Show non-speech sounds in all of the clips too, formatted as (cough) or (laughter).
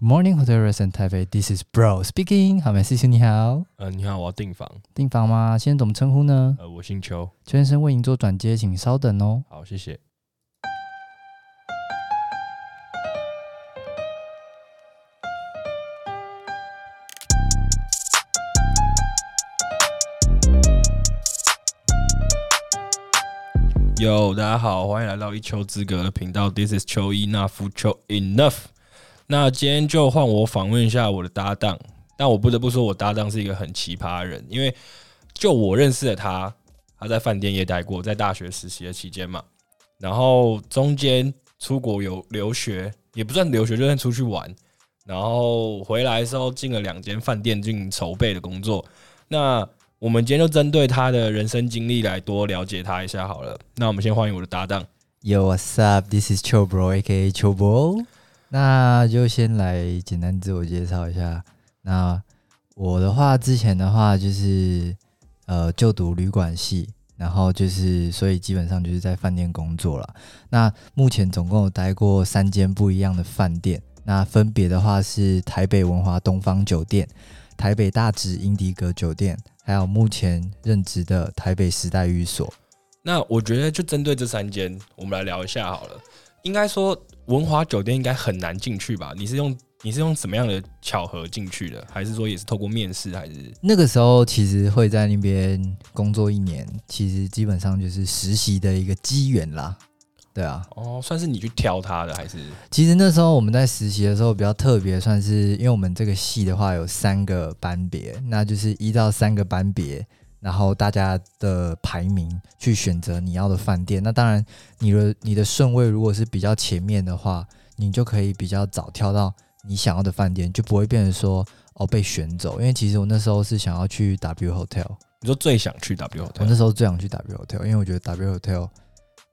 Good morning, Hotel Restaurant Taipei. This is Bro speaking. 好，美师兄你好。呃，你好，我要订房。订房吗？先生怎么称呼呢？呃，我姓邱。邱先生为您做转接，请稍等哦。好，谢谢。Yo，大家好，欢迎来到一丘之隔的频道。This is 邱 enough，邱 enough。那今天就换我访问一下我的搭档，但我不得不说，我搭档是一个很奇葩的人，因为就我认识的他，他在饭店也待过，在大学实习的期间嘛，然后中间出国有留学，也不算留学，就算出去玩，然后回来的时候进了两间饭店进行筹备的工作。那我们今天就针对他的人生经历来多了解他一下好了。那我们先欢迎我的搭档。Yo，what's up？This is 邱 Bro，A.K.A. 那就先来简单自我介绍一下。那我的话，之前的话就是呃就读旅馆系，然后就是所以基本上就是在饭店工作了。那目前总共有待过三间不一样的饭店，那分别的话是台北文华东方酒店、台北大直英迪格酒店，还有目前任职的台北时代寓所。那我觉得就针对这三间，我们来聊一下好了。应该说。文华酒店应该很难进去吧？你是用你是用什么样的巧合进去的？还是说也是透过面试？还是那个时候其实会在那边工作一年，其实基本上就是实习的一个机缘啦。对啊，哦，算是你去挑他的还是？其实那时候我们在实习的时候比较特别，算是因为我们这个系的话有三个班别，那就是依照三个班别。然后大家的排名去选择你要的饭店，那当然你的你的顺位如果是比较前面的话，你就可以比较早跳到你想要的饭店，就不会变成说哦被选走。因为其实我那时候是想要去 W Hotel，你说最想去 W Hotel，我那时候最想去 W Hotel，因为我觉得 W Hotel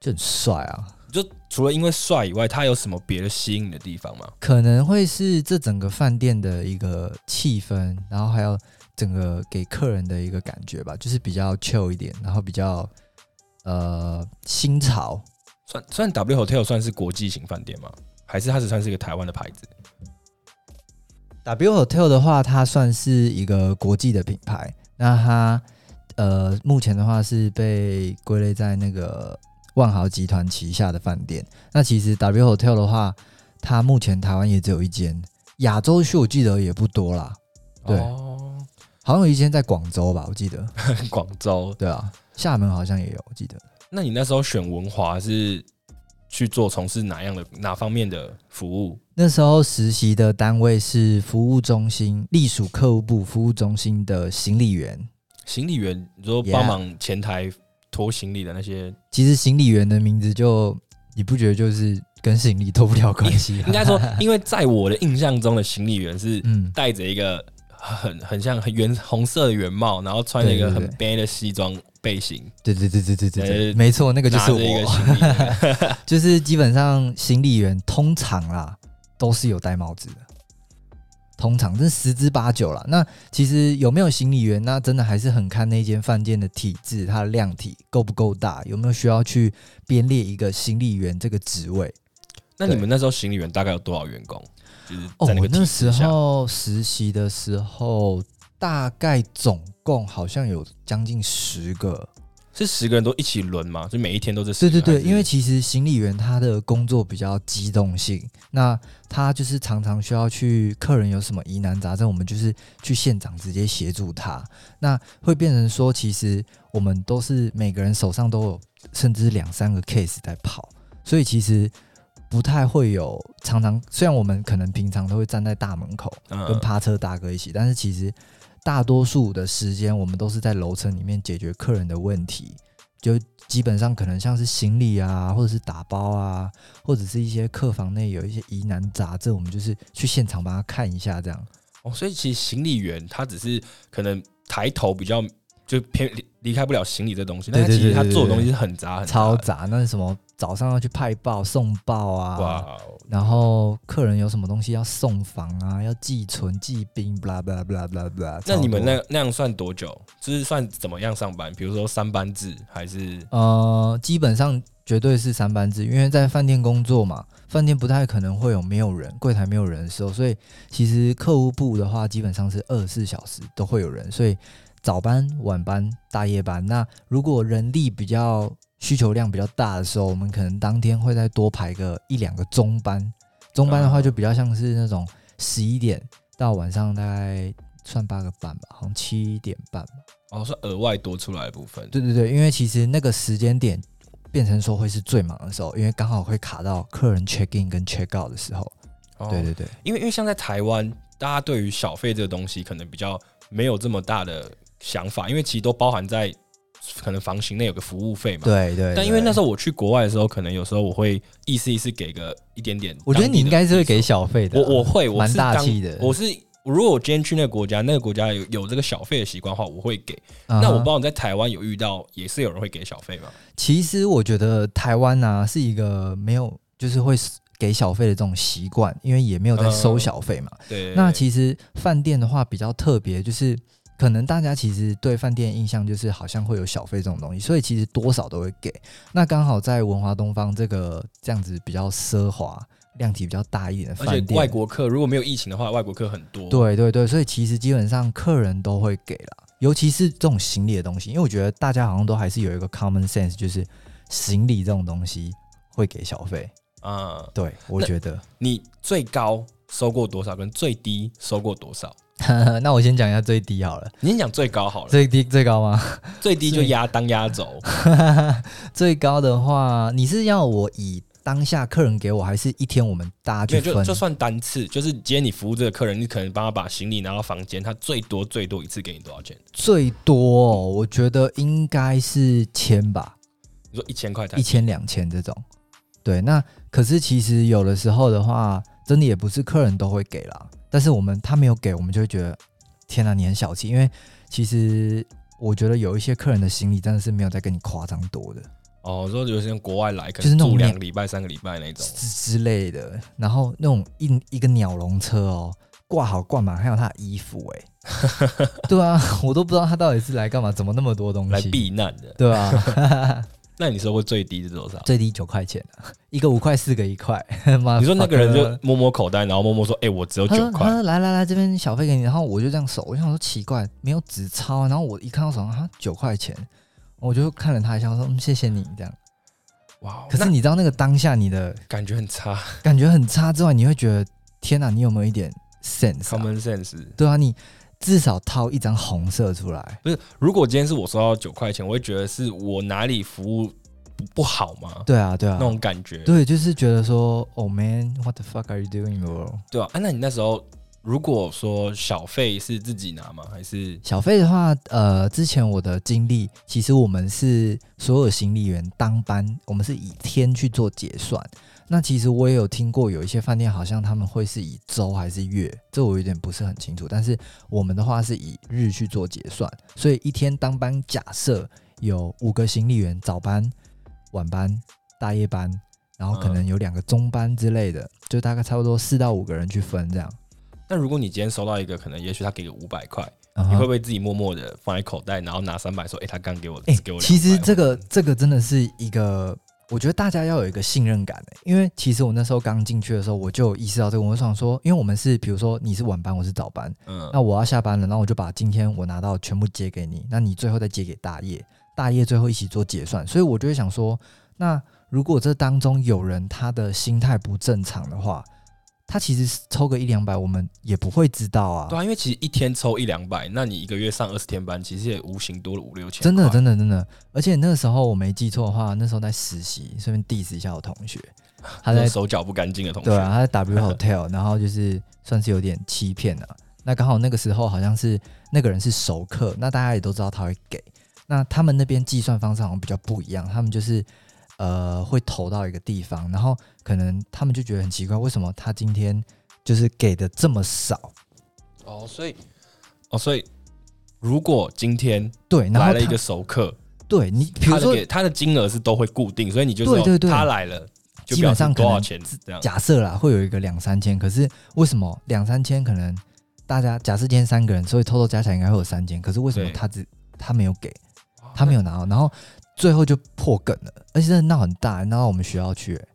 就很帅啊。就除了因为帅以外，它有什么别的吸引的地方吗？可能会是这整个饭店的一个气氛，然后还有。整个给客人的一个感觉吧，就是比较 chill 一点，然后比较呃新潮。算算 W Hotel 算是国际型饭店吗？还是它只算是一个台湾的牌子？W Hotel 的话，它算是一个国际的品牌。那它呃目前的话是被归类在那个万豪集团旗下的饭店。那其实 W Hotel 的话，它目前台湾也只有一间，亚洲区我记得也不多啦。对。哦好像有一间在广州吧，我记得。(laughs) 广州，对啊，厦门好像也有，我记得。那你那时候选文华是去做从事哪样的哪方面的服务？那时候实习的单位是服务中心，隶属客户部服务中心的行李员。行李员，你说帮忙前台拖行李的那些.其实行李员的名字就你不觉得就是跟行李脱不了关系？应该说，因为在我的印象中的行李员是 (laughs) 带着一个。很很像很圆红色的圆帽，然后穿了一个很 bad 的西装背心。对对对对对对对，没错，那个就是我。(laughs) (laughs) 就是基本上行李员通常啦都是有戴帽子的，通常这十之八九啦。那其实有没有行李员，那真的还是很看那间饭店的体质，它的量体够不够大，有没有需要去编列一个行李员这个职位。那你们那时候行李员大概有多少员工？哦，我那时候实习的时候，大概总共好像有将近十个，是十个人都一起轮吗？就每一天都是？对对对，因为其实行李员他的工作比较机动性，那他就是常常需要去客人有什么疑难杂症，我们就是去现场直接协助他，那会变成说，其实我们都是每个人手上都有，甚至两三个 case 在跑，所以其实。不太会有常常，虽然我们可能平常都会站在大门口跟趴车大哥一起，但是其实大多数的时间我们都是在楼层里面解决客人的问题，就基本上可能像是行李啊，或者是打包啊，或者是一些客房内有一些疑难杂症，我们就是去现场帮他看一下这样。哦，所以其实行李员他只是可能抬头比较就偏离开不了行李这东西，但是其实他做的东西是很杂很杂，超杂，那是什么？早上要去派报送报啊，哇，然后客人有什么东西要送房啊，要寄存寄冰，blah blah blah blah blah。那你们那那样算多久？就是算怎么样上班？比如说三班制还是？呃，基本上绝对是三班制，因为在饭店工作嘛，饭店不太可能会有没有人，柜台没有人的时候，所以其实客户部的话，基本上是二十四小时都会有人，所以。早班、晚班、大夜班。那如果人力比较需求量比较大的时候，我们可能当天会再多排个一两个中班。中班的话，就比较像是那种十一点到晚上大概算八个班吧，好像七点半吧。哦，是额外多出来的部分。对对对，因为其实那个时间点变成说会是最忙的时候，因为刚好会卡到客人 check in 跟 check out 的时候。哦、对对对，因为因为像在台湾，大家对于小费这个东西可能比较没有这么大的。想法，因为其实都包含在可能房型内有个服务费嘛。对，对对。但因为那时候我去国外的时候，可能有时候我会意思意思给个一点点。我觉得你应该是会给小费的。我我会，我蛮大气的。我是如果我今天去那个国家，那个国家有有这个小费的习惯的话，我会给。Uh huh. 那我不知道你在台湾有遇到，也是有人会给小费吗？其实我觉得台湾呢、啊、是一个没有就是会给小费的这种习惯，因为也没有在收小费嘛。Uh, 对。那其实饭店的话比较特别，就是。可能大家其实对饭店的印象就是好像会有小费这种东西，所以其实多少都会给。那刚好在文华东方这个这样子比较奢华、量体比较大一点的饭店，而且外国客如果没有疫情的话，外国客很多。对对对，所以其实基本上客人都会给啦，尤其是这种行李的东西，因为我觉得大家好像都还是有一个 common sense，就是行李这种东西会给小费啊。嗯、对，我觉得你最高收过多少，跟最低收过多少？(laughs) 那我先讲一下最低好了。你先讲最高好了。最低最高吗？(laughs) 最低就压当压轴。(laughs) 最高的话，你是要我以当下客人给我，还是一天我们大家去分？就就算单次，就是今天你服务这个客人，你可能帮他把行李拿到房间，他最多最多一次给你多少钱？最多，哦我觉得应该是千吧。你说一千块，一千两千这种。对，那可是其实有的时候的话，真的也不是客人都会给啦。但是我们他没有给，我们就会觉得天哪，你很小气。因为其实我觉得有一些客人的行李真的是没有在跟你夸张多的哦。说有些人国外来，可能住两个礼拜、三个礼拜那种之之类的。然后那种一一个鸟笼车哦，挂好挂满，还有他的衣服哎，(laughs) 对啊，我都不知道他到底是来干嘛，怎么那么多东西来避难的，对啊。那你收过最低是多少？最低九块钱，(laughs) 一个五块，四个一块。(laughs) 你说那个人就摸摸口袋，然后摸摸说：“哎、欸，我只有九块。”来来来，这边小费给你。然后我就这样收，我想说奇怪，没有纸钞。然后我一看到手上，哈，九块钱，我就看了他一下，我说：“嗯，谢谢你。”这样。哇！可是你知道那个当下你的感觉很差，感觉很差之外，你会觉得天哪，你有没有一点 sense？Common sense？对啊，你。至少掏一张红色出来。不是，如果今天是我收到九块钱，我会觉得是我哪里服务不好吗？对啊，对啊，那种感觉。对，就是觉得说，Oh man，what the fuck are you doing, bro？对啊，啊，那你那时候如果说小费是自己拿吗？还是小费的话，呃，之前我的经历，其实我们是所有行李员当班，我们是以天去做结算。那其实我也有听过，有一些饭店好像他们会是以周还是月，这我有点不是很清楚。但是我们的话是以日去做结算，所以一天当班假设有五个行李员，早班、晚班、大夜班，然后可能有两个中班之类的，就大概差不多四到五个人去分这样。那如果你今天收到一个，可能也许他给个五百块，你会不会自己默默的放在口袋，然后拿三百说：“哎，他刚给我，哎，给我。”其实这个这个真的是一个。我觉得大家要有一个信任感诶，因为其实我那时候刚进去的时候，我就有意识到这个。我想说，因为我们是比如说你是晚班，我是早班，嗯，那我要下班了，那我就把今天我拿到全部借给你，那你最后再借给大叶，大叶最后一起做结算。所以我就会想说，那如果这当中有人他的心态不正常的话。他其实抽个一两百，我们也不会知道啊。对啊，因为其实一天抽一两百，那你一个月上二十天班，其实也无形多了五六千。真的，真的，真的。而且那个时候我没记错的话，那时候在实习，顺便 diss 一下我同学，他在手脚不干净的同学。对啊，他在 W Hotel，(laughs) 然后就是算是有点欺骗了。那刚好那个时候好像是那个人是熟客，那大家也都知道他会给。那他们那边计算方式好像比较不一样，他们就是。呃，会投到一个地方，然后可能他们就觉得很奇怪，为什么他今天就是给的这么少？哦，所以，哦，所以如果今天对来了一个熟客，对你，比如说他的金额是都会固定，所以你就是对对对，他来了，基本上多少钱？假设啦，会有一个两三千，可是为什么两三千可能大家假设今天三个人，所以偷偷加起来应该会有三千，可是为什么他只他没有给，他没有拿到，然后最后就破梗了，而且真的闹很大，闹到我们学校去、欸。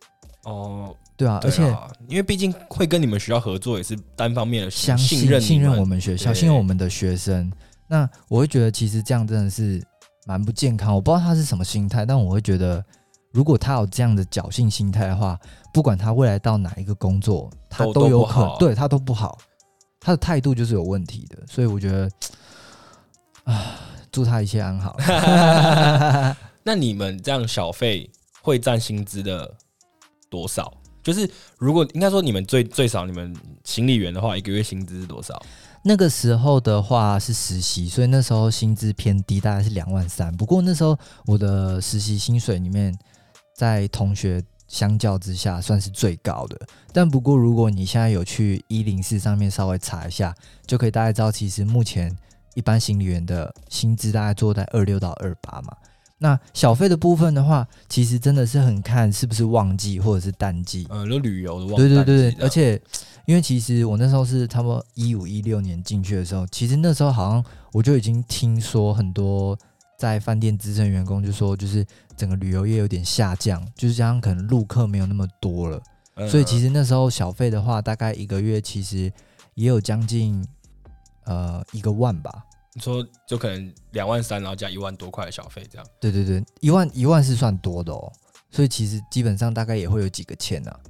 哦，对啊，而且因为毕竟会跟你们学校合作，也是单方面的相信信任信任我们学校，信任我们的学生。那我会觉得其实这样真的是蛮不健康。我不知道他是什么心态，但我会觉得，如果他有这样的侥幸心态的话，不管他未来到哪一个工作，他都有可能对他都不好，他的态度就是有问题的。所以我觉得啊，祝他一切安好。(laughs) (laughs) 那你们这样小费会占薪资的多少？就是如果应该说你们最最少你们行李员的话，一个月薪资是多少？那个时候的话是实习，所以那时候薪资偏低，大概是两万三。不过那时候我的实习薪水里面，在同学相较之下算是最高的。但不过如果你现在有去一零四上面稍微查一下，就可以大概知道，其实目前一般行李员的薪资大概做在二六到二八嘛。那小费的部分的话，其实真的是很看是不是旺季或者是淡季。嗯，有旅游的旺。对对对对，而且。因为其实我那时候是差不多一五一六年进去的时候，其实那时候好像我就已经听说很多在饭店资深员工就说，就是整个旅游业有点下降，就是加上可能陆客没有那么多了，所以其实那时候小费的话，大概一个月其实也有将近呃一个万吧。你说就可能两万三，然后加一万多块的小费这样？对对对，一万一万是算多的哦，所以其实基本上大概也会有几个千啊。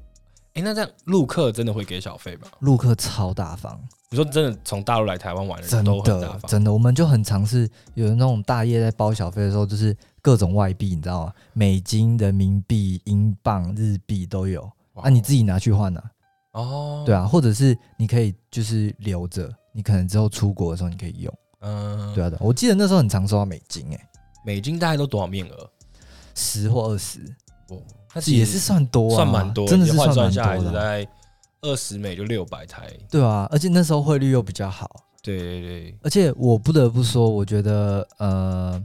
哎、欸，那这样陆客真的会给小费吗？陆客超大方。你说真的，从大陆来台湾玩的人都很大方，真的，我们就很尝试有那种大业在包小费的时候，就是各种外币，你知道吗？美金、人民币、英镑、日币都有。啊，你自己拿去换啊。哦，对啊，或者是你可以就是留着，你可能之后出国的时候你可以用。嗯，对啊，对，我记得那时候很常收到美金，欸，哎，美金大概都多少面额？十或二十。哦。那也是算多，啊，算蛮多，真的是算算下来是在二十美就六百台，对啊，而且那时候汇率又比较好，对对对，而且我不得不说，我觉得呃，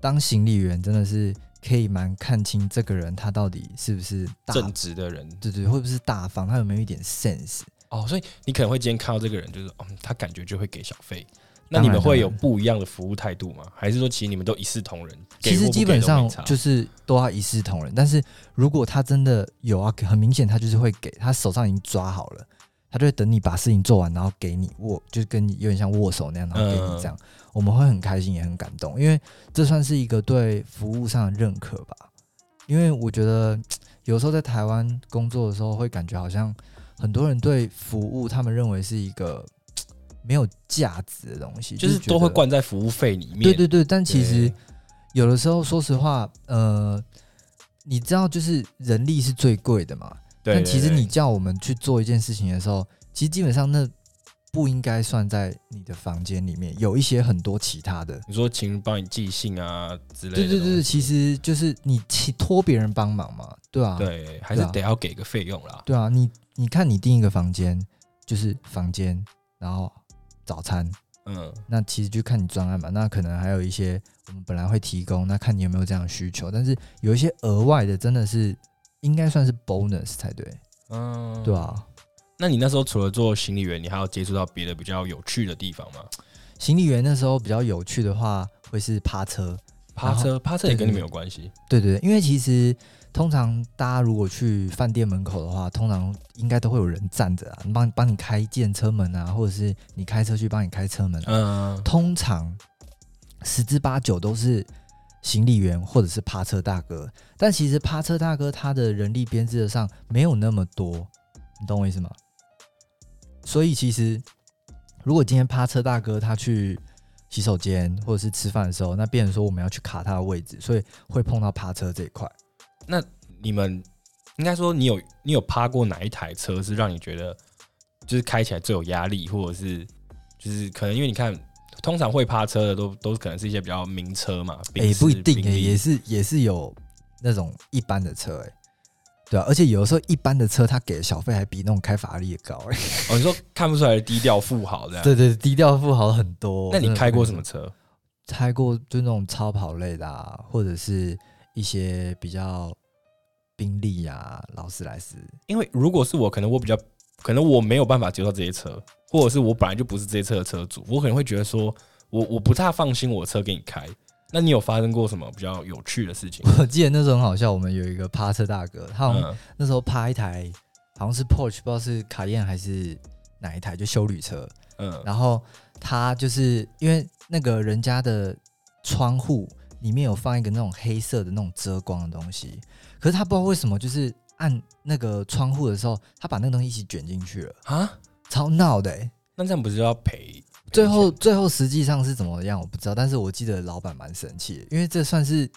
当行李员真的是可以蛮看清这个人他到底是不是正直的人，对，对对，会不会是大方，他有没有一点 sense 哦，所以你可能会今天看到这个人，就是嗯，他感觉就会给小费。那你们会有不一样的服务态度吗？还是说，其实你们都一视同仁？其实基本上就是都要一视同仁。但是如果他真的有啊，很明显他就是会给他手上已经抓好了，他就会等你把事情做完，然后给你握，就是跟你有点像握手那样，然后给你这样，我们会很开心也很感动，因为这算是一个对服务上的认可吧。因为我觉得有时候在台湾工作的时候，会感觉好像很多人对服务，他们认为是一个。没有价值的东西，就是都会灌在服务费里面。对对对，但其实有的时候，说实话，呃，你知道，就是人力是最贵的嘛。对。但其实你叫我们去做一件事情的时候，其实基本上那不应该算在你的房间里面，有一些很多其他的。你说请人帮你寄信啊之类的。对对对，其实就是你托别人帮忙嘛，对啊，对，还是得要给个费用啦。对啊，你你看你订一个房间，就是房间，然后。早餐，嗯，那其实就看你专案嘛。那可能还有一些我们本来会提供，那看你有没有这样的需求。但是有一些额外的，真的是应该算是 bonus 才对，嗯，对啊。那你那时候除了做行李员，你还要接触到别的比较有趣的地方吗？行李员那时候比较有趣的话，会是趴车，趴车，趴车也跟你们有关系。对对对，因为其实。通常大家如果去饭店门口的话，通常应该都会有人站着啊，帮帮你开电车门啊，或者是你开车去帮你开车门啊。嗯，通常十之八九都是行李员或者是趴车大哥，但其实趴车大哥他的人力编制上没有那么多，你懂我意思吗？所以其实如果今天趴车大哥他去洗手间或者是吃饭的时候，那变成说我们要去卡他的位置，所以会碰到趴车这一块。那你们应该说，你有你有趴过哪一台车是让你觉得就是开起来最有压力，或者是就是可能因为你看，通常会趴车的都都可能是一些比较名车嘛，也、欸、不一定也是也是有那种一般的车哎、欸，对啊，而且有的时候一般的车他给的小费还比那种开法拉利的高哎、欸，(laughs) 哦，你说看不出来的低调富豪这样，对，(laughs) 对对，低调富豪很多。那你开过什么车？开过就那种超跑类的啊，或者是一些比较宾利啊、劳斯莱斯。因为如果是我，可能我比较，可能我没有办法接受这些车，或者是我本来就不是这些车的车主，我可能会觉得说，我我不太放心我的车给你开。那你有发生过什么比较有趣的事情？我记得那时候很好笑，我们有一个趴车大哥，他好像那时候趴一台，好像是 Porsche，不知道是卡宴还是哪一台，就修旅车。嗯，然后他就是因为那个人家的窗户里面有放一个那种黑色的那种遮光的东西，可是他不知道为什么，就是按那个窗户的时候，他把那个东西一起卷进去了啊，超闹的、欸。那这样不是要赔？最后，最后实际上是怎么样，我不知道。但是我记得老板蛮生气的，因为这算是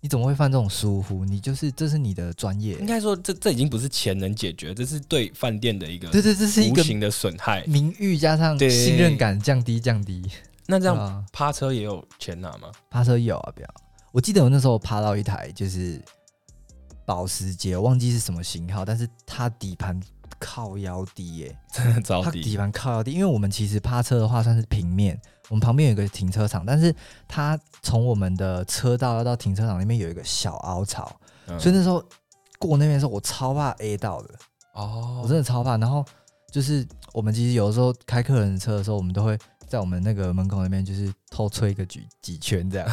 你怎么会犯这种疏忽？你就是这是你的专业。应该说，这这已经不是钱能解决，这是对饭店的一个对对，这是一个无形的损害，名誉加上信任感降低降低。那这样趴车也有钱拿吗？趴车有啊，不要。我记得我那时候趴到一台就是保时捷，我忘记是什么型号，但是它底盘。靠腰低耶、欸，真的着地。它底盘靠腰低，因为我们其实趴车的话算是平面，我们旁边有一个停车场，但是它从我们的车道要到停车场那边有一个小凹槽，嗯、所以那时候过那边的时候，我超怕 A 到的哦，我真的超怕。然后就是我们其实有的时候开客人的车的时候，我们都会在我们那个门口那边就是偷吹个几几圈这样，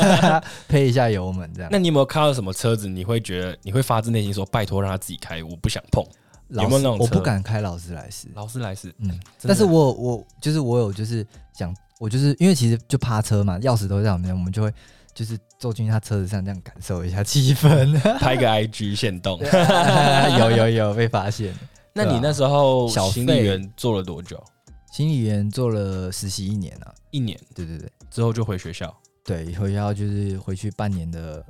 (laughs) 配一下油门这样。那你有没有看到什么车子，你会觉得你会发自内心说拜托让他自己开，我不想碰。有没有那种？我不敢开劳斯莱斯，劳斯莱斯，嗯，但是我我就是我有就是想，我就是因为其实就趴车嘛，钥匙都在我们那，我们就会就是坐进他车子上这样感受一下气氛，拍个 IG 现动，(laughs) 有有有被发现。(laughs) 那你那时候小行李员做了多久？行李员做了实习一年啊，一年，对对对，之后就回学校，对，回学校就是回去半年的。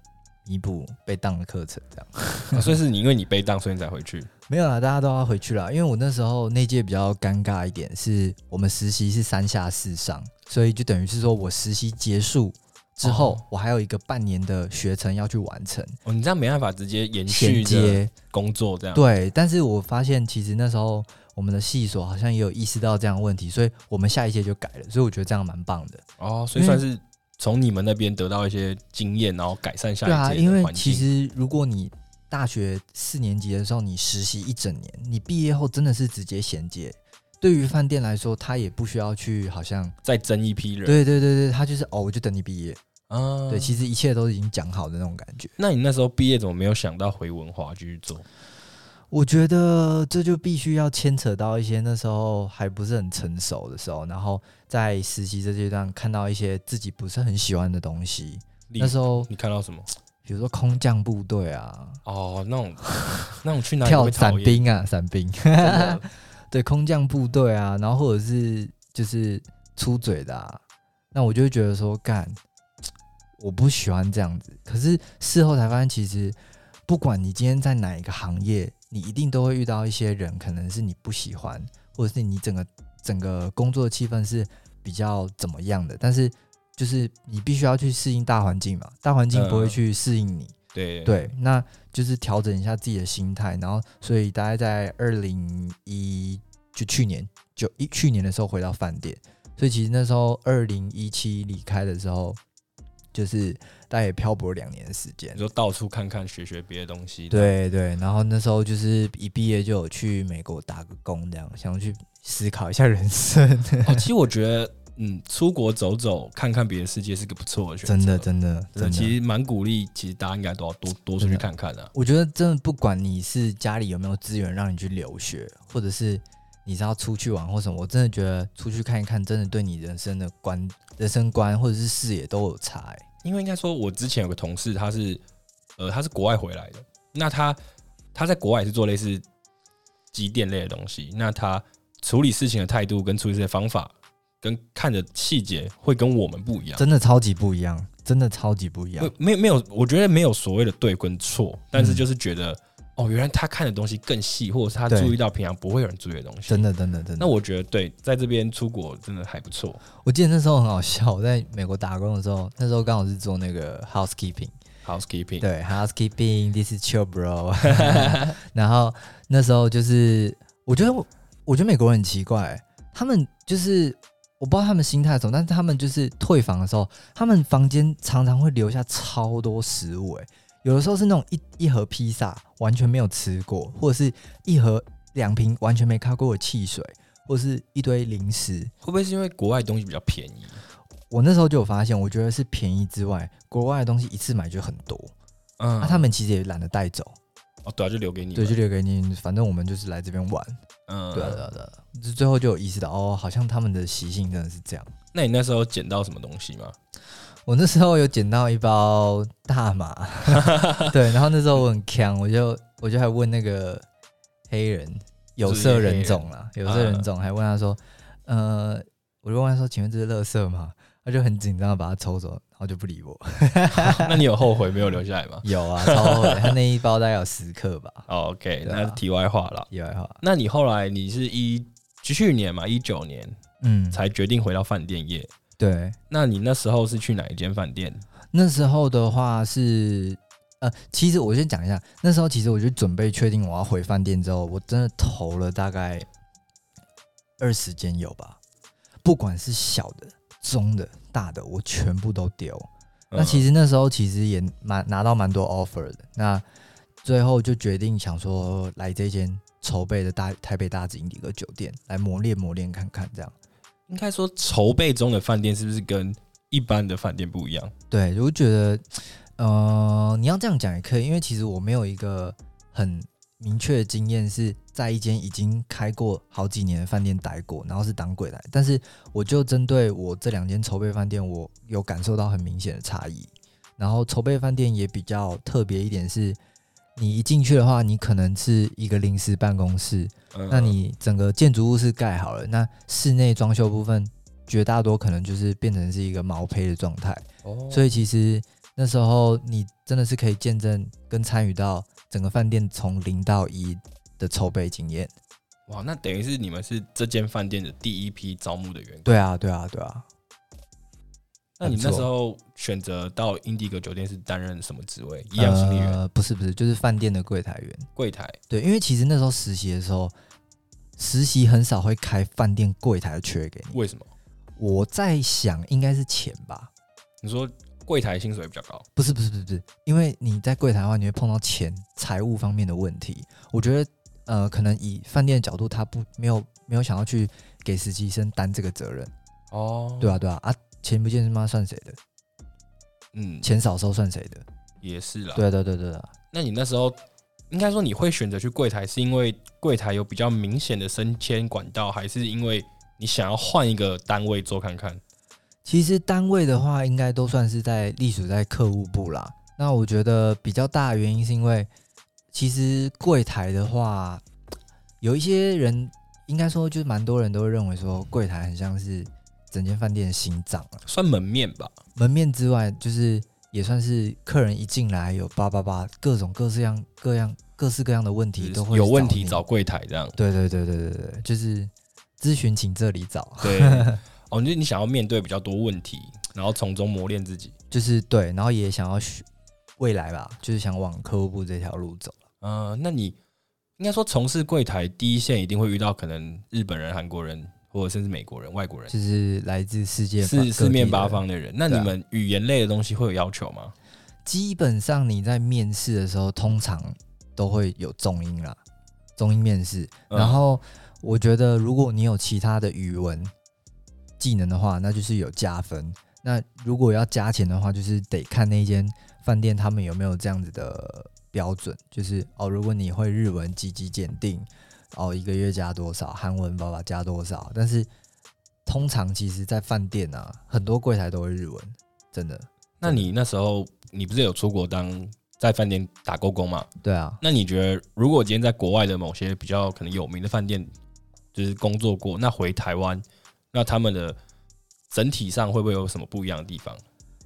弥补被当的课程，这样、啊，(laughs) 所以是你因为你被当，所以你才回去？没有啦，大家都要回去啦。因为我那时候那届比较尴尬一点，是我们实习是三下四上，所以就等于是说我实习结束之后，哦、我还有一个半年的学程要去完成。哦，你这样没办法直接延续接工作这样？对，但是我发现其实那时候我们的系所好像也有意识到这样的问题，所以我们下一届就改了。所以我觉得这样蛮棒的。哦，所以算是。从你们那边得到一些经验，然后改善下来。对啊，因为其实如果你大学四年级的时候你实习一整年，你毕业后真的是直接衔接。对于饭店来说，他也不需要去好像再争一批人。对对对对，他就是哦，我就等你毕业啊。对，其实一切都已经讲好的那种感觉。那你那时候毕业怎么没有想到回文华继续做？我觉得这就必须要牵扯到一些那时候还不是很成熟的时候，然后在实习这阶段看到一些自己不是很喜欢的东西。那时候你看到什么？比如说空降部队啊，哦，那种那种去哪里跳伞兵啊，伞兵，(laughs) 对，空降部队啊，然后或者是就是出嘴的啊，那我就会觉得说干，我不喜欢这样子。可是事后才发现，其实不管你今天在哪一个行业。你一定都会遇到一些人，可能是你不喜欢，或者是你整个整个工作的气氛是比较怎么样的。但是就是你必须要去适应大环境嘛，大环境不会去适应你。嗯、对对，那就是调整一下自己的心态。然后，所以大概在二零一就去年就一去年的时候回到饭店，所以其实那时候二零一七离开的时候。就是大概也漂泊两年的时间，就到处看看，学学别的东西。对对，然后那时候就是一毕业就有去美国打个工，这样想要去思考一下人生。哦，其实我觉得，嗯，出国走走，看看别的世界是个不错的选择。真的，真的，真的，其实蛮鼓励，其实大家应该都要多多出去看看的。我觉得，真的不管你是家里有没有资源让你去留学，或者是你是要出去玩或什么，我真的觉得出去看一看，真的对你人生的观。人生观或者是视野都有差欸，因为应该说，我之前有个同事，他是呃，他是国外回来的，那他他在国外也是做类似机电类的东西，那他处理事情的态度跟处理这些方法跟看的细节会跟我们不一样，真的超级不一样，真的超级不一样。没有没有，我觉得没有所谓的对跟错，但是就是觉得。哦，原来他看的东西更细，或者是他注意到平常不会有人注意的东西。真的，真的，真的。那我觉得对，在这边出国真的还不错。我记得那时候很好笑，我在美国打工的时候，那时候刚好是做那个 housekeeping，housekeeping，对，housekeeping，this is chill bro。(laughs) 然后那时候就是，我觉得，我觉得美国人很奇怪，他们就是我不知道他们心态怎么，但是他们就是退房的时候，他们房间常常会留下超多食物，哎，有的时候是那种一一盒披萨完全没有吃过，或者是一盒两瓶完全没开过的汽水，或者是一堆零食，会不会是因为国外东西比较便宜？我那时候就有发现，我觉得是便宜之外，国外的东西一次买就很多，嗯，那、啊、他们其实也懒得带走，哦，对啊，就留给你，对，就留给你，反正我们就是来这边玩，嗯，对啊，对啊，对最后就有意识到，哦，好像他们的习性真的是这样。那你那时候捡到什么东西吗？我那时候有捡到一包大麻，(laughs) 对，然后那时候我很强，我就我就还问那个黑人有色人种啦，有色人种，还问他说，呃，我就问他说，请问这是垃圾吗？他就很紧张的把它抽走，然后就不理我。(laughs) (laughs) 那你有后悔没有留下来吗？有啊，超后悔。他那一包大概有十克吧。Oh, OK，那是题外话了。题外话。那你后来你是一去年嘛，一九年，嗯，才决定回到饭店业。对。那你那时候是去哪一间饭店？那时候的话是，呃，其实我先讲一下，那时候其实我就准备确定我要回饭店之后，我真的投了大概二十间有吧，不管是小的。中的、大的，我全部都丢。那其实那时候其实也蛮拿到蛮多 offer 的。那最后就决定想说来这间筹备的大台北大直英迪格酒店来磨练磨练看看，这样。应该说筹备中的饭店是不是跟一般的饭店不一样？对，我觉得，呃，你要这样讲也可以，因为其实我没有一个很。明确的经验是在一间已经开过好几年的饭店待过，然后是当鬼来。但是我就针对我这两间筹备饭店，我有感受到很明显的差异。然后筹备饭店也比较特别一点是，你一进去的话，你可能是一个临时办公室，那你整个建筑物是盖好了，那室内装修部分绝大多可能就是变成是一个毛坯的状态。所以其实那时候你真的是可以见证跟参与到。整个饭店从零到一的筹备经验，哇，那等于是你们是这间饭店的第一批招募的员工。对啊，对啊，对啊。那你那时候选择到英迪格酒店是担任什么职位？一样行李员？呃，不是，不是，就是饭店的柜台员。柜台。对，因为其实那时候实习的时候，实习很少会开饭店柜台的缺给你。为什么？我在想，应该是钱吧。你说。柜台薪水比较高，不是不是不是不是，因为你在柜台的话，你会碰到钱财务方面的问题。我觉得，呃，可能以饭店的角度，他不没有没有想要去给实习生担这个责任。哦，对啊对啊啊，钱不见是妈算谁的？嗯，钱少收算谁的？也是啦。对对对对啊。那你那时候应该说你会选择去柜台，是因为柜台有比较明显的升迁管道，还是因为你想要换一个单位做看看？其实单位的话，应该都算是在隶属在客户部啦。那我觉得比较大的原因是因为，其实柜台的话，有一些人应该说就是蛮多人都会认为说，柜台很像是整间饭店的心脏啊，算门面吧。门面之外，就是也算是客人一进来有叭叭叭各种各式样各样各式各样的问题都会有问题找柜台这样。对对对对对对，就是咨询请这里找。对。哦，就你想要面对比较多问题，然后从中磨练自己，就是对，然后也想要学未来吧，就是想往客户部这条路走。嗯、呃，那你应该说从事柜台第一线，一定会遇到可能日本人、韩国人，或者甚至美国人、外国人，就是来自世界四四面八方的人。那你们语言类的东西会有要求吗？基本上你在面试的时候，通常都会有中英啦，中英面试。然后我觉得，如果你有其他的语文。技能的话，那就是有加分。那如果要加钱的话，就是得看那间饭店他们有没有这样子的标准，就是哦，如果你会日文几级检定，哦，一个月加多少？韩文爸爸加多少？但是通常其实，在饭店啊，很多柜台都会日文，真的。那你那时候你不是有出国当在饭店打过工吗？对啊。那你觉得，如果今天在国外的某些比较可能有名的饭店，就是工作过，那回台湾？那他们的整体上会不会有什么不一样的地方？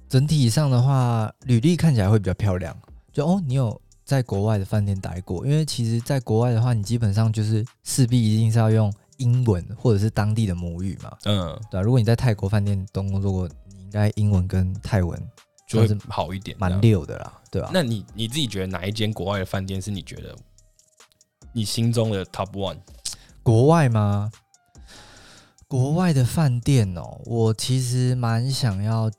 整体上的话，履历看起来会比较漂亮。就哦，你有在国外的饭店待过？因为其实，在国外的话，你基本上就是势必一定是要用英文或者是当地的母语嘛。嗯，对啊。如果你在泰国饭店都工作过，你应该英文跟泰文就会好一点，蛮溜的啦，对吧？那你你自己觉得哪一间国外的饭店是你觉得你心中的 top one？国外吗？国外的饭店哦，我其实蛮想要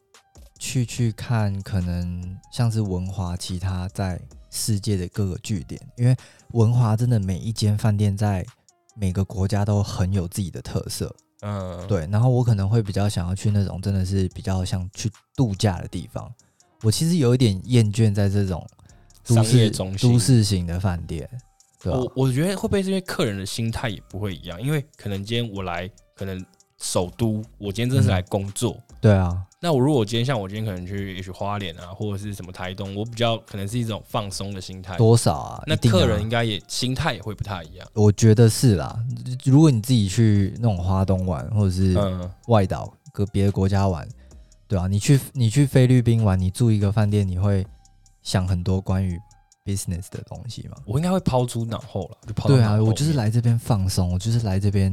去去看，可能像是文华其他在世界的各个据点，因为文华真的每一间饭店在每个国家都很有自己的特色。嗯，对。然后我可能会比较想要去那种真的是比较像去度假的地方。我其实有一点厌倦在这种都市商业中心、都市型的饭店。对啊，我我觉得会不会是因为客人的心态也不会一样？因为可能今天我来，可能首都，我今天真的是来工作。嗯、对啊，那我如果今天像我今天可能去也许花莲啊，或者是什么台东，我比较可能是一种放松的心态。多少啊？那客人应该也心态也会不太一样。我觉得是啦。如果你自己去那种花东玩，或者是外岛跟别的国家玩，对啊，你去你去菲律宾玩，你住一个饭店，你会想很多关于。business 的东西嘛，我应该会抛诸脑后了。就抛对啊，我就是来这边放松，我就是来这边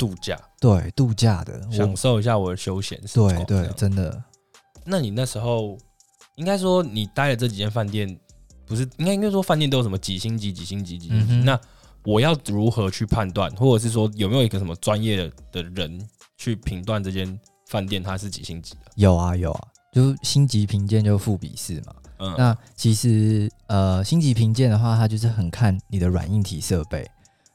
度假，对，度假的，享受一下我的休闲。对对，真的。那你那时候应该说你待的这几间饭店，不是应该应该说饭店都有什么几星级、几星级、几星级？嗯、那我要如何去判断，或者是说有没有一个什么专业的人去评断这间饭店它是几星级的？有啊有啊，就星级评鉴就富比士嘛。嗯、那其实，呃，星级评鉴的话，它就是很看你的软硬体设备。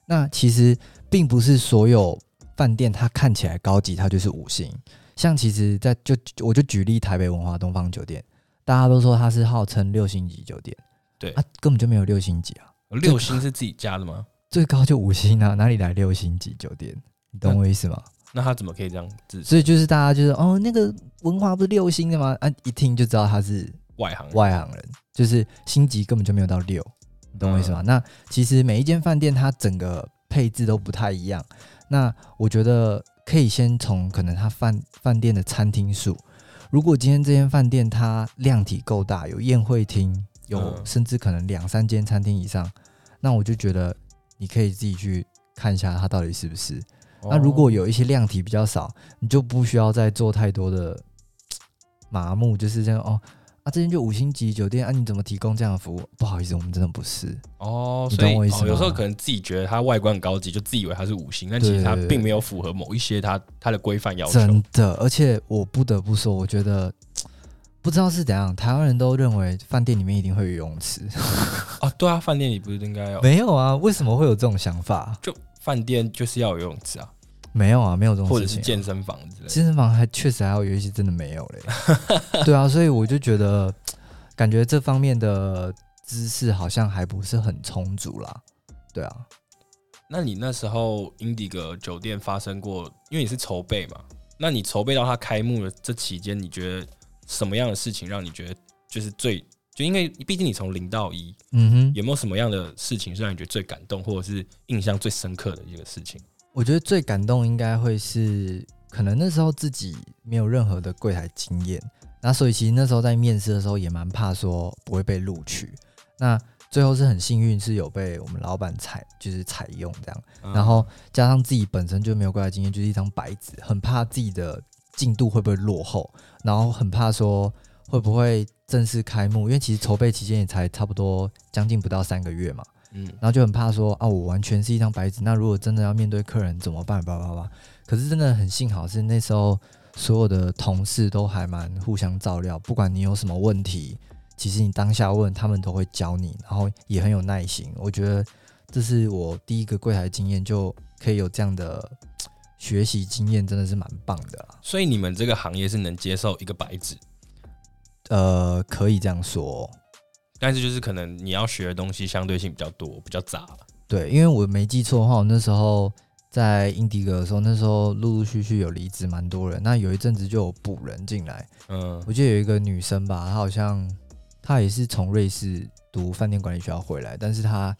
那其实并不是所有饭店它看起来高级，它就是五星。像其实在，在就我就举例台北文化东方酒店，大家都说它是号称六星级酒店，对，啊，根本就没有六星级啊。六星是自己加的吗？最高就五星啊，哪里来六星级酒店？你懂我意思吗？那他怎么可以这样子？所以就是大家就是哦，那个文化不是六星的吗？啊，一听就知道他是。外行外行人，就是星级根本就没有到六，你懂我意思吗？嗯、那其实每一间饭店它整个配置都不太一样。那我觉得可以先从可能它饭饭店的餐厅数，如果今天这间饭店它量体够大，有宴会厅，有甚至可能两三间餐厅以上，那我就觉得你可以自己去看一下它到底是不是。那如果有一些量体比较少，你就不需要再做太多的麻木，就是这样哦。啊，这间就五星级酒店啊，你怎么提供这样的服务？不好意思，我们真的不是哦。你懂我意思吗？哦，有时候可能自己觉得它外观很高级，就自以为它是五星，但其实它并没有符合某一些它它的规范要求。真的，而且我不得不说，我觉得不知道是怎样，台湾人都认为饭店里面一定会有游泳池啊。(laughs) 对啊，饭店里不是应该有？没有啊？为什么会有这种想法？就饭店就是要有游泳池啊。没有啊，没有这种事情、啊，或者是健身房之类的。健身房还确实还有有一些真的没有嘞。(laughs) 对啊，所以我就觉得，感觉这方面的知识好像还不是很充足啦。对啊，那你那时候 Indigo 酒店发生过，因为你是筹备嘛，那你筹备到它开幕的这期间，你觉得什么样的事情让你觉得就是最就因为毕竟你从零到一，嗯哼，有没有什么样的事情是让你觉得最感动，或者是印象最深刻的一个事情？我觉得最感动应该会是，可能那时候自己没有任何的柜台经验，那所以其实那时候在面试的时候也蛮怕说不会被录取。那最后是很幸运是有被我们老板采，就是采用这样。然后加上自己本身就没有柜台经验，就是一张白纸，很怕自己的进度会不会落后，然后很怕说会不会正式开幕，因为其实筹备期间也才差不多将近不到三个月嘛。嗯，然后就很怕说啊，我完全是一张白纸。那如果真的要面对客人怎么办？叭叭叭。可是真的很幸好是那时候所有的同事都还蛮互相照料，不管你有什么问题，其实你当下问他们都会教你，然后也很有耐心。我觉得这是我第一个柜台经验，就可以有这样的学习经验，真的是蛮棒的。所以你们这个行业是能接受一个白纸？呃，可以这样说。但是就是可能你要学的东西相对性比较多，比较杂。对，因为我没记错的话，我那时候在英迪格的时候，那时候陆陆续续有离职蛮多人。那有一阵子就有补人进来，嗯，我记得有一个女生吧，她好像她也是从瑞士读饭店管理学校回来，但是她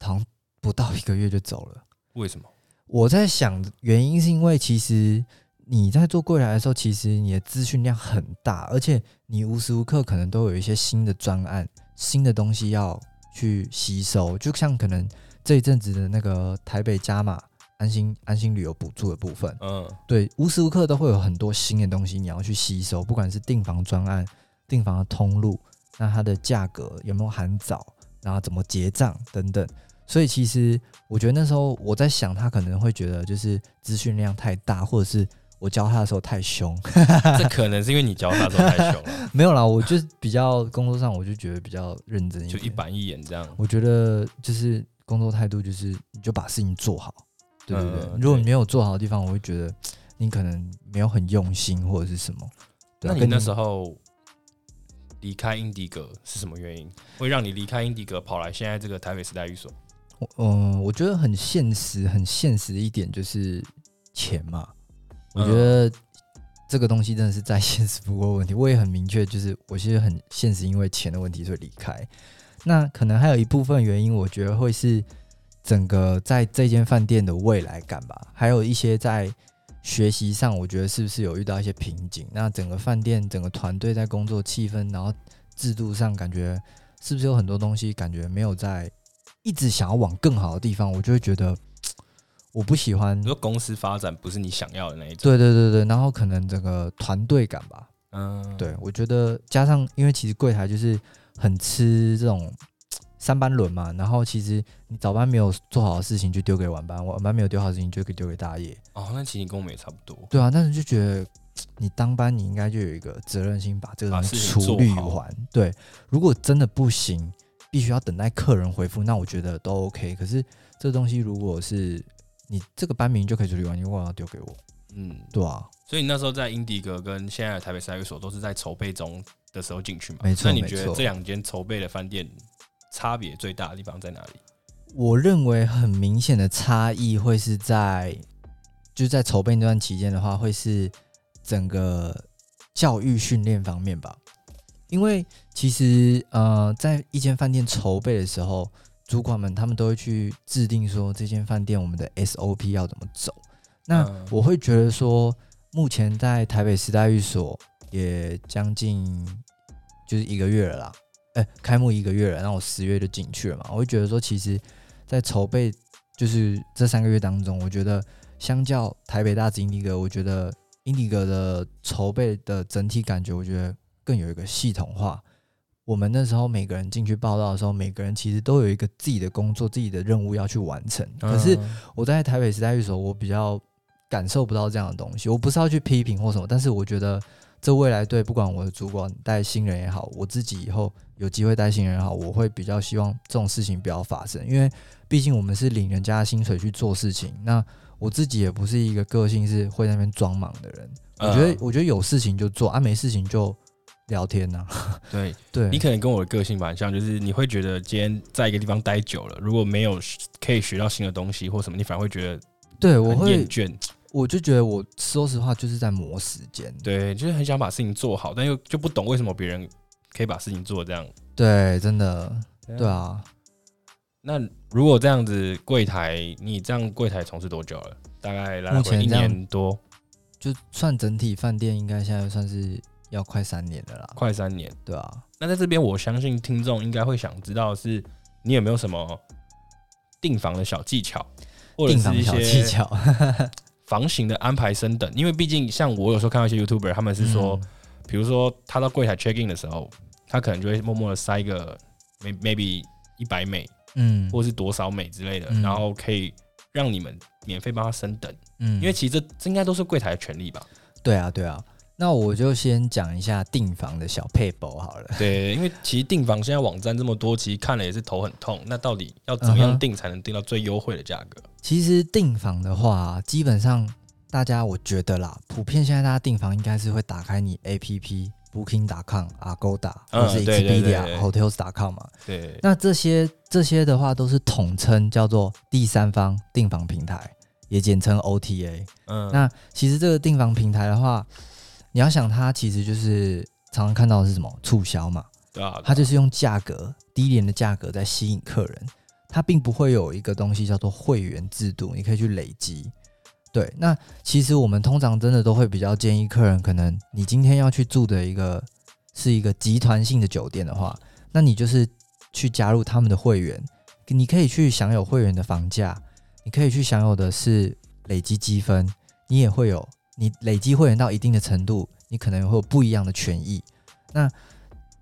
好像不到一个月就走了。为什么？我在想原因是因为其实。你在做柜台的时候，其实你的资讯量很大，而且你无时无刻可能都有一些新的专案、新的东西要去吸收。就像可能这一阵子的那个台北加码安心安心旅游补助的部分，嗯，对，无时无刻都会有很多新的东西你要去吸收，不管是订房专案、订房的通路，那它的价格有没有含早，然后怎么结账等等。所以其实我觉得那时候我在想，他可能会觉得就是资讯量太大，或者是我教他的时候太凶。(laughs) 这可能是因为你教他的时候太凶了。(laughs) 没有啦，我就比较工作上，我就觉得比较认真一点，就一板一眼这样。我觉得就是工作态度就是你就把事情做好，对对对。嗯、如果你没有做好的地方，我会觉得你可能没有很用心或者是什么。那你那时候离开英迪格是什么原因？会让你离开英迪格跑来现在这个台北时代寓所？嗯，我觉得很现实，很现实的一点就是钱嘛。嗯、我觉得这个东西真的是再 (laughs) 现实不过问题。我也很明确，就是我其实很现实，因为钱的问题所以离开。那可能还有一部分原因，我觉得会是整个在这间饭店的未来感吧，还有一些在学习上，我觉得是不是有遇到一些瓶颈？那整个饭店、整个团队在工作气氛，然后制度上，感觉是不是有很多东西感觉没有在。一直想要往更好的地方，我就会觉得我不喜欢。你说公司发展不是你想要的那一种。对对对对，然后可能整个团队感吧。嗯，对，我觉得加上，因为其实柜台就是很吃这种三班轮嘛，然后其实你早班没有做好的事情就丢给晚班，晚班没有丢好的事情就可以丢给大夜。哦，那其实跟我们也差不多。对啊，但是就觉得你当班你应该就有一个责任心，把这个东西处理完。对，如果真的不行。必须要等待客人回复，那我觉得都 OK。可是这东西如果是你这个班名就可以处理完，你为什么要丢给我？嗯，对啊。所以你那时候在英迪格跟现在的台北赛会所都是在筹备中的时候进去嘛？没错。那你觉得这两间筹备的饭店差别最大的地方在哪里？我认为很明显的差异会是在，就是在筹备那段期间的话，会是整个教育训练方面吧。因为其实呃，在一间饭店筹备的时候，主管们他们都会去制定说这间饭店我们的 SOP 要怎么走。那我会觉得说，目前在台北时代寓所也将近就是一个月了啦，哎，开幕一个月了，那我十月就进去了嘛。我会觉得说，其实，在筹备就是这三个月当中，我觉得相较台北大直英迪格，我觉得英迪格的筹备的整体感觉，我觉得。更有一个系统化。我们那时候每个人进去报道的时候，每个人其实都有一个自己的工作、自己的任务要去完成。可是我在台北时代寓所，我比较感受不到这样的东西。我不是要去批评或什么，但是我觉得这未来对不管我的主管带新人也好，我自己以后有机会带新人也好，我会比较希望这种事情不要发生。因为毕竟我们是领人家的薪水去做事情，那我自己也不是一个个性是会在那边装忙的人。我觉得，我觉得有事情就做啊，没事情就。聊天呐、啊，(laughs) 对对，你可能跟我的个性蛮像，就是你会觉得今天在一个地方待久了，如果没有可以学到新的东西或什么，你反而会觉得对我会厌倦。我就觉得我说实话就是在磨时间，对，就是很想把事情做好，但又就不懂为什么别人可以把事情做这样。对，真的，对啊。那如果这样子柜台，你这样柜台从事多久了？大概来回一年多，就算整体饭店应该现在算是。要快三年了啦，快三年，对啊。那在这边，我相信听众应该会想知道是，你有没有什么订房的小技巧，或者是一些技巧，(laughs) (laughs) 房型的安排升等？因为毕竟，像我有时候看到一些 YouTuber，他们是说，比如说他到柜台 check in 的时候，他可能就会默默的塞一个 maybe 一百美，嗯，或是多少美之类的，然后可以让你们免费帮他升等，嗯，因为其实这这应该都是柜台的权利吧？对啊，对啊。那我就先讲一下订房的小撇步好了。对，因为其实订房现在网站这么多，其实看了也是头很痛。那到底要怎么样订才能订到最优惠的价格？嗯。其实订房的话，基本上大家我觉得啦，普遍现在大家订房应该是会打开你 APP Booking.com、Agoda 或是 Expedia、Hotels.com 嘛。对。那这些这些的话都是统称叫做第三方订房平台，也简称 OTA。嗯。那其实这个订房平台的话，你要想，它其实就是常常看到的是什么促销嘛？对啊，它就是用价格低廉的价格在吸引客人，它并不会有一个东西叫做会员制度，你可以去累积。对，那其实我们通常真的都会比较建议客人，可能你今天要去住的一个是一个集团性的酒店的话，那你就是去加入他们的会员，你可以去享有会员的房价，你可以去享有的是累积积分，你也会有。你累积会员到一定的程度，你可能会有不一样的权益。那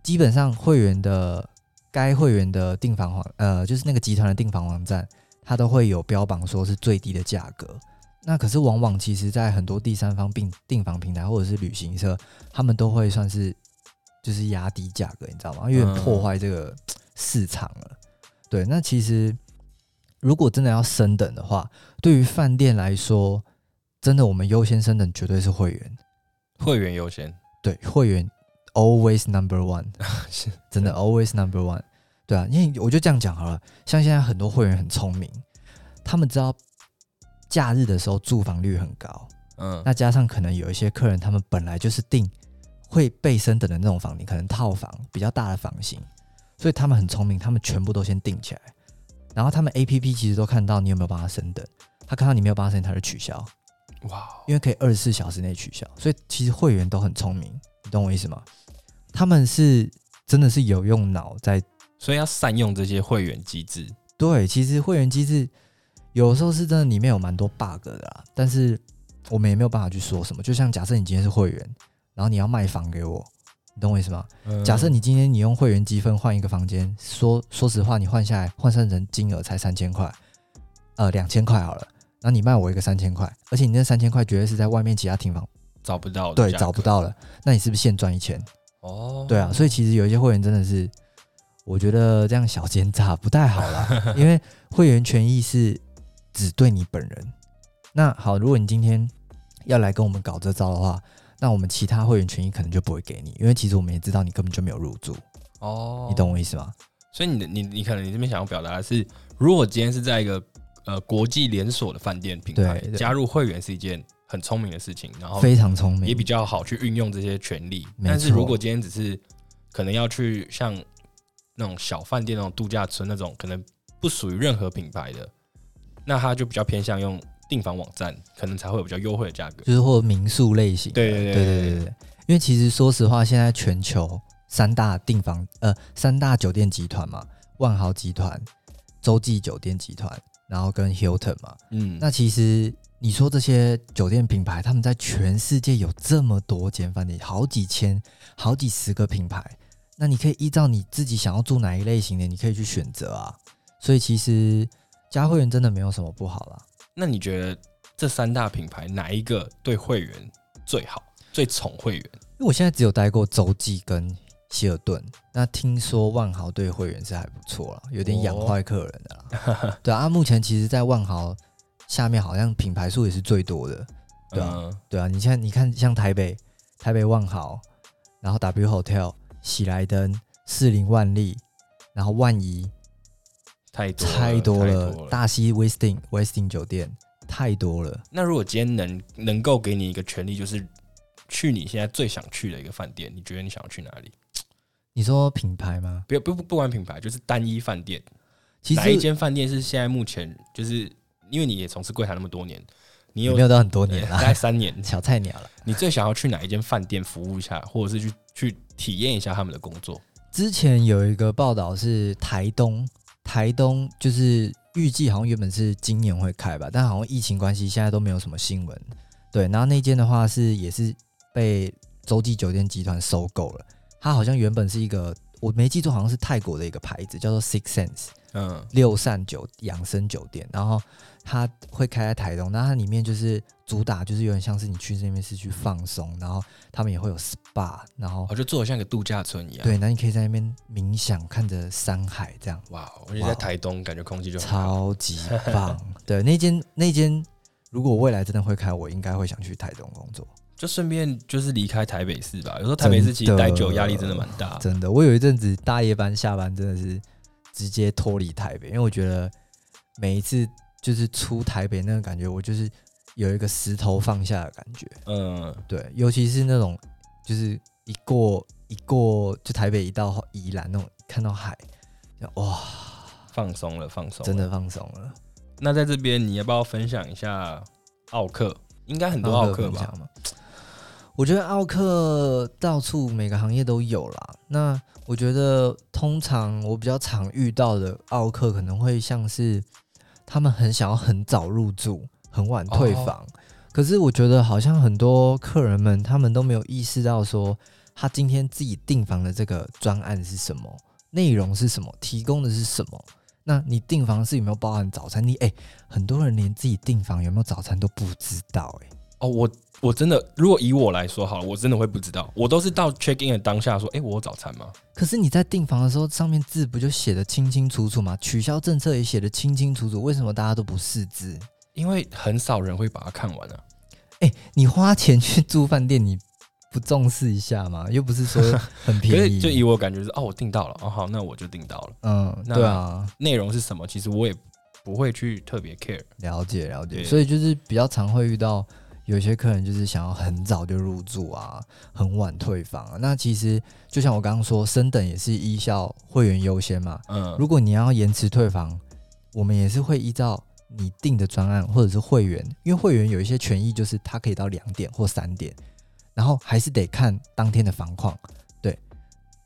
基本上会员的该会员的订房网，呃，就是那个集团的订房网站，它都会有标榜说是最低的价格。那可是往往其实，在很多第三方订订房平台或者是旅行社，他们都会算是就是压低价格，你知道吗？因为破坏这个市场了。对，那其实如果真的要升等的话，对于饭店来说，真的我们优先升等绝对是会员，会员优先，对，会员 always number one，(laughs) 是。真的 always number one。对啊，因为我就这样讲好了，像现在很多会员很聪明，他们知道。假日的时候住房率很高，嗯，那加上可能有一些客人，他们本来就是订会被升等的那种房，你可能套房比较大的房型，所以他们很聪明，他们全部都先订起来，然后他们 APP 其实都看到你有没有帮他升等，他看到你没有帮他升等，他就取消，哇，因为可以二十四小时内取消，所以其实会员都很聪明，你懂我意思吗？他们是真的是有用脑在，所以要善用这些会员机制。对，其实会员机制。有时候是真的，里面有蛮多 bug 的啦，但是我们也没有办法去说什么。就像假设你今天是会员，然后你要卖房给我，你懂我意思吗？嗯、假设你今天你用会员积分换一个房间，说说实话，你换下来换算成金额才三千块，呃，两千块好了，然后你卖我一个三千块，而且你那三千块绝对是在外面其他停房找不到的，对，找不到了，那你是不是现赚一千？哦，对啊，所以其实有一些会员真的是，我觉得这样小奸诈不太好啦，(laughs) 因为会员权益是。只对你本人。那好，如果你今天要来跟我们搞这招的话，那我们其他会员权益可能就不会给你，因为其实我们也知道你根本就没有入住。哦，你懂我意思吗？所以你的你你可能你这边想要表达的是，如果今天是在一个呃国际连锁的饭店品牌加入会员是一件很聪明的事情，然后非常聪明，也比较好去运用这些权利。但是如果今天只是可能要去像那种小饭店那种度假村那种，可能不属于任何品牌的。那他就比较偏向用订房网站，可能才会有比较优惠的价格，就是或民宿类型。对对对对对对。因为其实说实话，现在全球三大订房呃三大酒店集团嘛，万豪集团、洲际酒店集团，然后跟 Hilton 嘛。嗯。那其实你说这些酒店品牌，他们在全世界有这么多间饭店，好几千、好几十个品牌，那你可以依照你自己想要住哪一类型的，你可以去选择啊。所以其实。加会员真的没有什么不好啦。那你觉得这三大品牌哪一个对会员最好、最宠会员？因为我现在只有待过洲际跟希尔顿，那听说万豪对会员是还不错了，有点养坏客人的啦。哦、对啊，目前其实，在万豪下面好像品牌数也是最多的。对啊，嗯、对啊，你像你看，像台北台北万豪，然后 W Hotel、喜来登、士林万利，然后万怡。太多太多了，大溪威斯汀威斯汀酒店太多了。那如果今天能能够给你一个权利，就是去你现在最想去的一个饭店，你觉得你想要去哪里？你说品牌吗？不不不，不管品牌，就是单一饭店。其实哪一间饭店是现在目前就是因为你也从事柜台那么多年，你有没有到很多年了？大概三年，(laughs) 小菜鸟了。你最想要去哪一间饭店服务一下，或者是去去体验一下他们的工作？之前有一个报道是台东。台东就是预计好像原本是今年会开吧，但好像疫情关系，现在都没有什么新闻。对，然后那间的话是也是被洲际酒店集团收购了。它好像原本是一个，我没记错，好像是泰国的一个牌子，叫做 Six Sense，嗯，六善酒养生酒店，然后。它会开在台东，那它里面就是主打，就是有点像是你去那边是去放松，然后他们也会有 SPA，然后我就做的像个度假村一样。对，那你可以在那边冥想，看着山海这样。哇，我觉得在台东感觉空气就超级棒。对，那间那间，如果未来真的会开，我应该会想去台东工作，就顺便就是离开台北市吧。有时候台北市其实待久压力真的蛮大。真的，我有一阵子大夜班下班真的是直接脱离台北，因为我觉得每一次。就是出台北那个感觉，我就是有一个石头放下的感觉。嗯，对，尤其是那种，就是一过一过，就台北一到宜兰那种，看到海，哇，放松了，放松，真的放松了。那在这边，你要不要分享一下奥克？应该很多奥克吧？我觉得奥克到处每个行业都有啦。那我觉得通常我比较常遇到的奥克，可能会像是。他们很想要很早入住，很晚退房。Oh. 可是我觉得好像很多客人们，他们都没有意识到说，他今天自己订房的这个专案是什么。内容是什么，提供的是什么。那你订房是有没有包含早餐？你哎、欸，很多人连自己订房有没有早餐都不知道哎、欸。哦，我我真的，如果以我来说好了，我真的会不知道。我都是到 check in 的当下说，哎、欸，我有早餐吗？可是你在订房的时候，上面字不就写的清清楚楚吗？取消政策也写的清清楚楚，为什么大家都不识字？因为很少人会把它看完啊。哎、欸，你花钱去住饭店，你不重视一下吗？又不是说很便宜，(laughs) 就以我感觉是哦，我订到了，哦好，那我就订到了。嗯，对啊，内容是什么？其实我也不会去特别 care。了解了解，所以就是比较常会遇到有些客人就是想要很早就入住啊，很晚退房啊。那其实就像我刚刚说，升等也是依照会员优先嘛。嗯，如果你要延迟退房，我们也是会依照你定的专案或者是会员，因为会员有一些权益，就是他可以到两点或三点。然后还是得看当天的房况，对，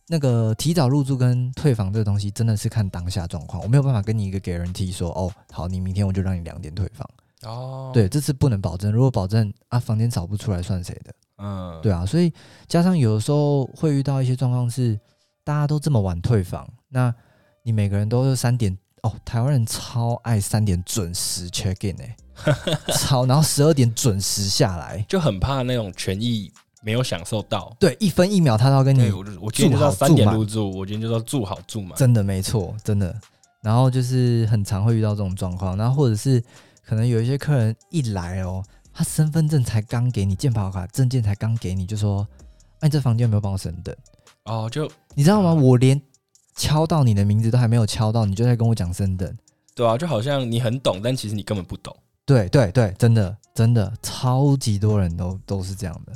那个提早入住跟退房这个东西真的是看当下状况，我没有办法跟你一个 guarantee 说，哦，好，你明天我就让你两点退房，哦，对，这次不能保证，如果保证啊，房间找不出来算谁的？嗯，对啊，所以加上有的时候会遇到一些状况是，大家都这么晚退房，那你每个人都是三点，哦，台湾人超爱三点准时 check in 哎。(laughs) 超，然后十二点准时下来，就很怕那种权益没有享受到。对，一分一秒他都要跟你。我我今天就到三点入住，我今天就要住好住满。真的没错，真的。然后就是很常会遇到这种状况，然后或者是可能有一些客人一来哦，他身份证才刚给你，健保卡证件才刚给你，就说：“哎，你这房间有没有帮我升等？”哦，就你知道吗？我连敲到你的名字都还没有敲到，你就在跟我讲升等。对啊，就好像你很懂，但其实你根本不懂。对对对，真的真的超级多人都都是这样的，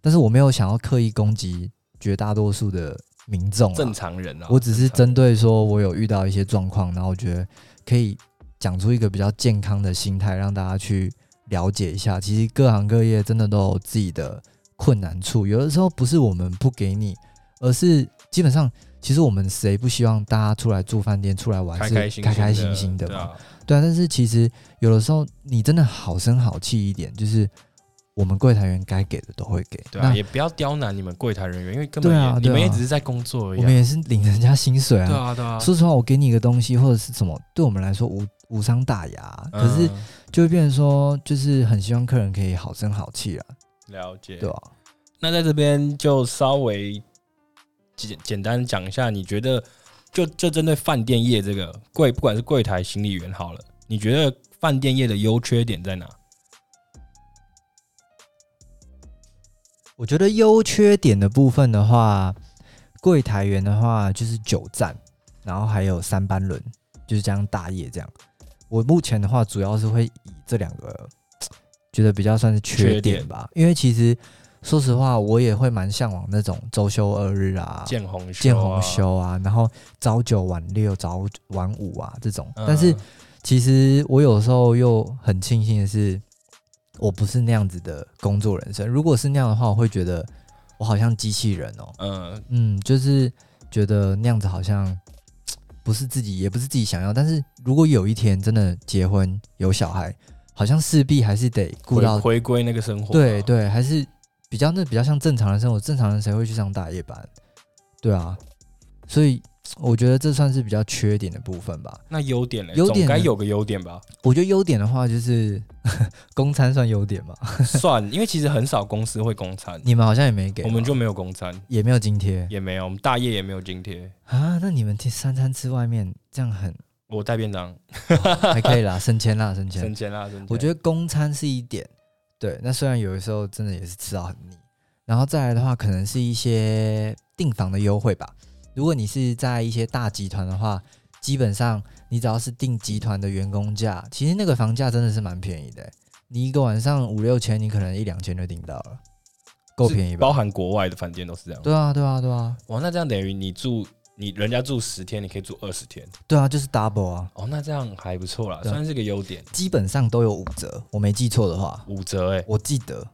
但是我没有想要刻意攻击绝大多数的民众，正常人啊，我只是针对说我有遇到一些状况，然后我觉得可以讲出一个比较健康的心态，让大家去了解一下，其实各行各业真的都有自己的困难处，有的时候不是我们不给你，而是基本上其实我们谁不希望大家出来住饭店、出来玩是开开心心的嘛？对啊，但是其实有的时候你真的好声好气一点，就是我们柜台员该给的都会给。对啊，也不要刁难你们柜台人员，因为根本也、啊啊、你们也只是在工作而已、啊。我们也是领人家薪水啊。对啊，对啊。说实话，我给你一个东西或者是什么，对我们来说无无伤大雅，可是就会变成说，就是很希望客人可以好声好气啊。了解，对啊。那在这边就稍微简简单讲一下，你觉得？就就针对饭店业这个柜，不管是柜台、行李员好了，你觉得饭店业的优缺点在哪？我觉得优缺点的部分的话，柜台员的话就是久站，然后还有三班轮，就是这样大业这样。我目前的话，主要是会以这两个觉得比较算是缺点吧，点因为其实。说实话，我也会蛮向往那种周休二日啊，见红休啊，见红休啊，然后早九晚六、早晚五啊这种。但是其实我有时候又很庆幸的是，我不是那样子的工作人生。如果是那样的话，我会觉得我好像机器人哦。嗯嗯，就是觉得那样子好像不是自己，也不是自己想要。但是如果有一天真的结婚有小孩，好像势必还是得顾到回归那个生活。对对，还是。比较那比较像正常的生活，正常人谁会去上大夜班？对啊，所以我觉得这算是比较缺点的部分吧。那优点呢？优点该有个优点吧？我觉得优点的话就是 (laughs) 公餐算优点吧。(laughs) 算，因为其实很少公司会公餐。你们好像也没给，我们就没有公餐，也没有津贴，也没有，我们大业也没有津贴啊。那你们三餐吃外面这样很？我带便当还可以啦，省钱啦，省钱，(laughs) 省钱啦，我觉得公餐是一点。对，那虽然有的时候真的也是吃到很腻，然后再来的话，可能是一些订房的优惠吧。如果你是在一些大集团的话，基本上你只要是定集团的员工价，其实那个房价真的是蛮便宜的。你一个晚上五六千，你可能一两千就订到了，够便宜吧？包含国外的饭店都是这样。对啊，对啊，对啊。哇，那这样等于你住。你人家住十天，你可以住二十天。对啊，就是 double 啊。哦，那这样还不错啦，算是个优点。基本上都有五折，我没记错的话。五折哎、欸，我记得。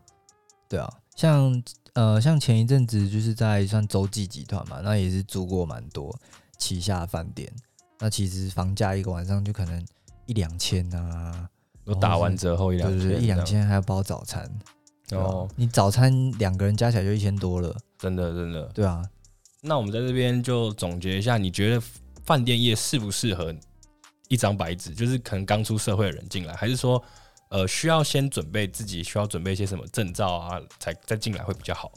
对啊，像呃，像前一阵子就是在算洲际集团嘛，那也是租过蛮多旗下饭店。那其实房价一个晚上就可能一两千啊，都打完折后一两千，对对对，一两千还要包早餐。哦，你早餐两个人加起来就一千多了，真的真的。对啊。那我们在这边就总结一下，你觉得饭店业适不适合一张白纸？就是可能刚出社会的人进来，还是说，呃，需要先准备自己需要准备一些什么证照啊，才再进来会比较好？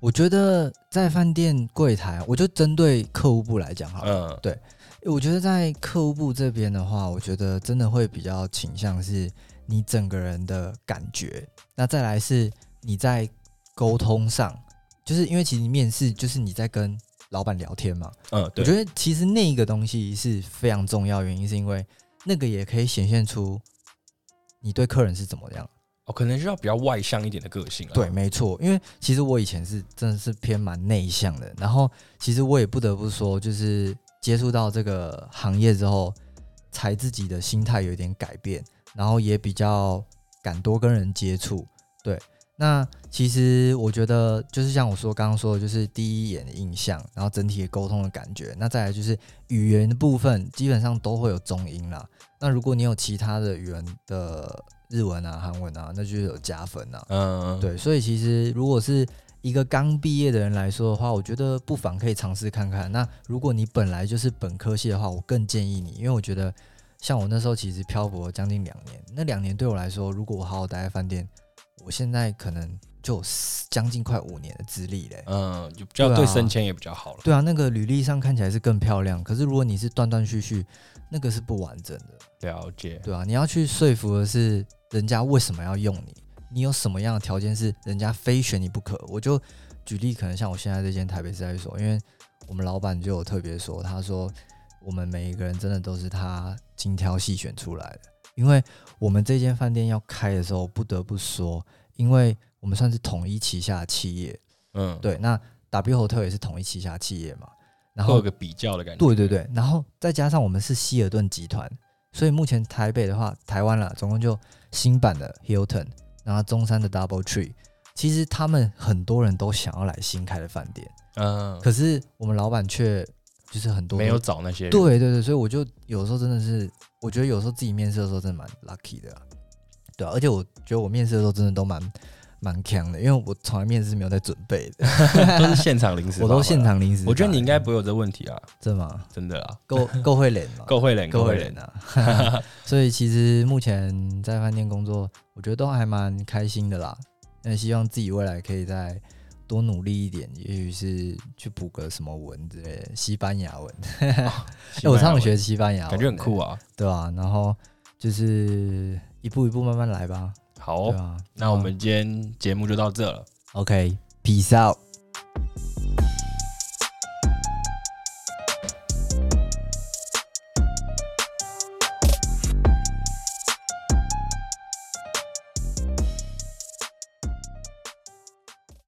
我觉得在饭店柜台，我就针对客户部来讲好了。嗯，对，我觉得在客户部这边的话，我觉得真的会比较倾向是你整个人的感觉。那再来是你在沟通上，就是因为其实面试就是你在跟老板聊天嘛。嗯，对。我觉得其实那一个东西是非常重要，原因是因为那个也可以显现出你对客人是怎么样。哦，可能需要比较外向一点的个性啊。对，没错，因为其实我以前是真的是偏蛮内向的，然后其实我也不得不说，就是接触到这个行业之后，才自己的心态有点改变，然后也比较敢多跟人接触。对，那其实我觉得就是像我说刚刚说的，就是第一眼的印象，然后整体的沟通的感觉，那再来就是语言的部分，基本上都会有中英啦。那如果你有其他的语言的。日文啊，韩文啊，那就是有加分啊。嗯，对，所以其实如果是一个刚毕业的人来说的话，我觉得不妨可以尝试看看。那如果你本来就是本科系的话，我更建议你，因为我觉得像我那时候其实漂泊了将近两年，那两年对我来说，如果我好好待在饭店，我现在可能就将近快五年的资历嘞。嗯，就比较对升迁也比较好了。对啊，那个履历上看起来是更漂亮。可是如果你是断断续续，那个是不完整的。了解。对啊，你要去说服的是。人家为什么要用你？你有什么样的条件是人家非选你不可？我就举例，可能像我现在这间台北试爱所，因为我们老板就有特别说，他说我们每一个人真的都是他精挑细选出来的。因为我们这间饭店要开的时候，不得不说，因为我们算是统一旗下的企业，嗯，对。那 W Hotel 也是统一旗下企业嘛，然后有个比较的感觉，对对对。然后再加上我们是希尔顿集团。所以目前台北的话，台湾啦，总共就新版的 Hilton，然后中山的 Double Tree，其实他们很多人都想要来新开的饭店，嗯，可是我们老板却就是很多没有找那些人，对对对，所以我就有时候真的是，我觉得有时候自己面试的时候真的蛮 lucky 的，对啊，而且我觉得我面试的时候真的都蛮。蛮强的，因为我从来面试是没有在准备的，(laughs) 都是现场临时。(laughs) 我都现场临时。我觉得你应该不会有这问题啊，真的吗？真的啊，够够会脸嘛，(laughs) 够会脸，够会脸啊。所以其实目前在饭店工作，我觉得都还蛮开心的啦。那希望自己未来可以再多努力一点，也许是去补个什么文之类的，西班牙文。(laughs) 我常常学西班牙文，感觉很酷啊，对吧？然后就是一步一步慢慢来吧。好，啊、那我们今天节目就到这了。OK，Peace out。